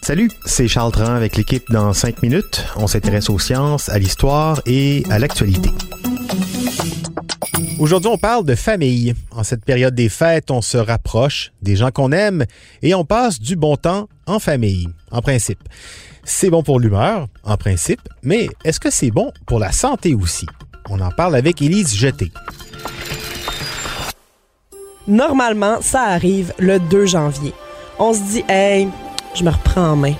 Salut, c'est Charles Tran avec l'équipe dans 5 minutes. On s'intéresse aux sciences, à l'histoire et à l'actualité. Aujourd'hui, on parle de famille. En cette période des fêtes, on se rapproche des gens qu'on aime et on passe du bon temps en famille, en principe. C'est bon pour l'humeur, en principe, mais est-ce que c'est bon pour la santé aussi? On en parle avec Élise Jeté. Normalement, ça arrive le 2 janvier. On se dit, hey, je me reprends en main.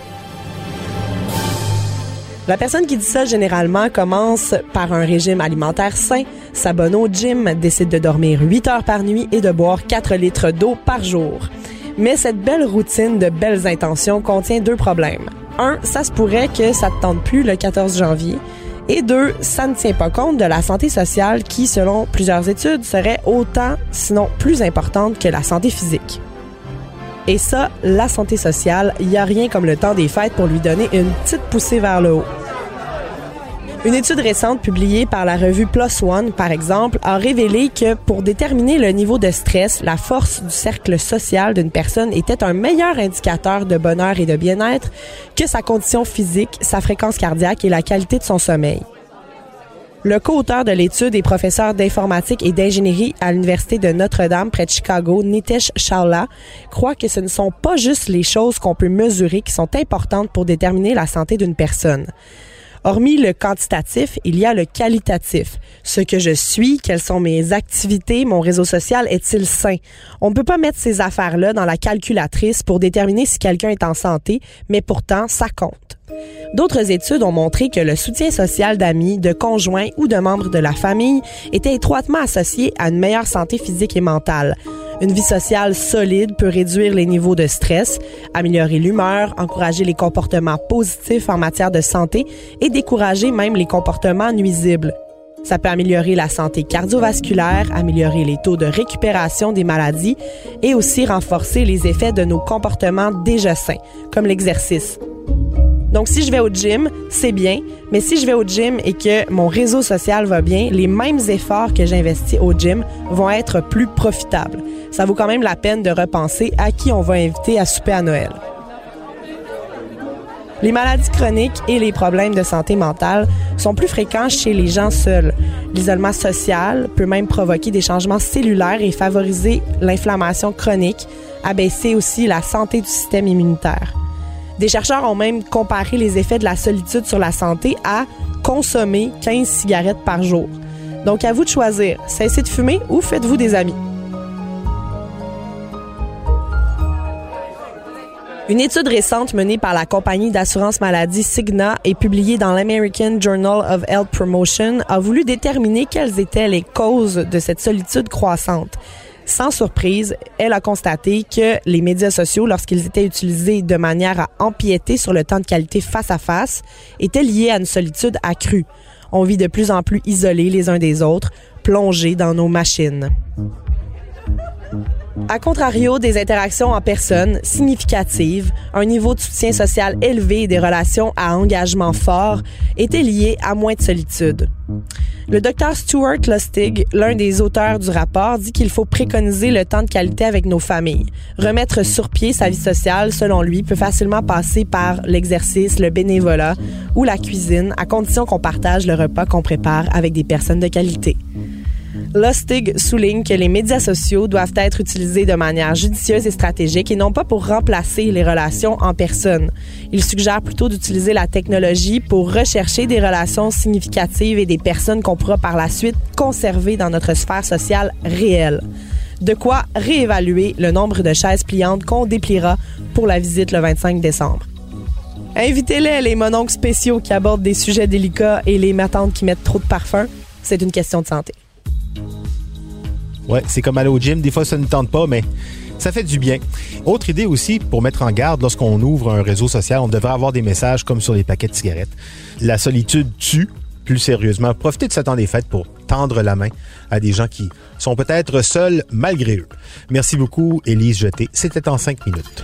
La personne qui dit ça généralement commence par un régime alimentaire sain, s'abonne au gym, décide de dormir 8 heures par nuit et de boire 4 litres d'eau par jour. Mais cette belle routine de belles intentions contient deux problèmes. Un, ça se pourrait que ça te tente plus le 14 janvier. Et deux, ça ne tient pas compte de la santé sociale qui, selon plusieurs études, serait autant, sinon plus importante que la santé physique. Et ça, la santé sociale, il n'y a rien comme le temps des fêtes pour lui donner une petite poussée vers le haut. Une étude récente publiée par la revue Plus One, par exemple, a révélé que pour déterminer le niveau de stress, la force du cercle social d'une personne était un meilleur indicateur de bonheur et de bien-être que sa condition physique, sa fréquence cardiaque et la qualité de son sommeil. Le co-auteur de l'étude et professeur d'informatique et d'ingénierie à l'Université de Notre-Dame près de Chicago, Nitesh Chawla, croit que ce ne sont pas juste les choses qu'on peut mesurer qui sont importantes pour déterminer la santé d'une personne. Hormis le quantitatif, il y a le qualitatif. Ce que je suis, quelles sont mes activités, mon réseau social est-il sain? On ne peut pas mettre ces affaires-là dans la calculatrice pour déterminer si quelqu'un est en santé, mais pourtant, ça compte. D'autres études ont montré que le soutien social d'amis, de conjoints ou de membres de la famille était étroitement associé à une meilleure santé physique et mentale. Une vie sociale solide peut réduire les niveaux de stress, améliorer l'humeur, encourager les comportements positifs en matière de santé et décourager même les comportements nuisibles. Ça peut améliorer la santé cardiovasculaire, améliorer les taux de récupération des maladies et aussi renforcer les effets de nos comportements déjà sains, comme l'exercice. Donc, si je vais au gym, c'est bien. Mais si je vais au gym et que mon réseau social va bien, les mêmes efforts que j'investis au gym vont être plus profitables. Ça vaut quand même la peine de repenser à qui on va inviter à souper à Noël. Les maladies chroniques et les problèmes de santé mentale sont plus fréquents chez les gens seuls. L'isolement social peut même provoquer des changements cellulaires et favoriser l'inflammation chronique, abaisser aussi la santé du système immunitaire. Des chercheurs ont même comparé les effets de la solitude sur la santé à consommer 15 cigarettes par jour. Donc à vous de choisir, cessez de fumer ou faites-vous des amis. Une étude récente menée par la compagnie d'assurance maladie Cigna et publiée dans l'American Journal of Health Promotion a voulu déterminer quelles étaient les causes de cette solitude croissante. Sans surprise, elle a constaté que les médias sociaux, lorsqu'ils étaient utilisés de manière à empiéter sur le temps de qualité face à face, étaient liés à une solitude accrue. On vit de plus en plus isolés les uns des autres, plongés dans nos machines. A contrario des interactions en personne significatives, un niveau de soutien social élevé et des relations à engagement fort étaient liés à moins de solitude. Le docteur Stuart Lustig, l'un des auteurs du rapport, dit qu'il faut préconiser le temps de qualité avec nos familles. Remettre sur pied sa vie sociale, selon lui, peut facilement passer par l'exercice, le bénévolat ou la cuisine, à condition qu'on partage le repas qu'on prépare avec des personnes de qualité. Lustig souligne que les médias sociaux doivent être utilisés de manière judicieuse et stratégique et non pas pour remplacer les relations en personne. Il suggère plutôt d'utiliser la technologie pour rechercher des relations significatives et des personnes qu'on pourra par la suite conserver dans notre sphère sociale réelle. De quoi réévaluer le nombre de chaises pliantes qu'on dépliera pour la visite le 25 décembre. Invitez-les, les mononcles spéciaux qui abordent des sujets délicats et les matantes qui mettent trop de parfum. C'est une question de santé. Ouais, c'est comme aller au gym. Des fois, ça ne tente pas, mais ça fait du bien. Autre idée aussi pour mettre en garde lorsqu'on ouvre un réseau social, on devrait avoir des messages comme sur les paquets de cigarettes. La solitude tue. Plus sérieusement, profitez de ce temps des fêtes pour tendre la main à des gens qui sont peut-être seuls malgré eux. Merci beaucoup, Élise Jeté. C'était en cinq minutes.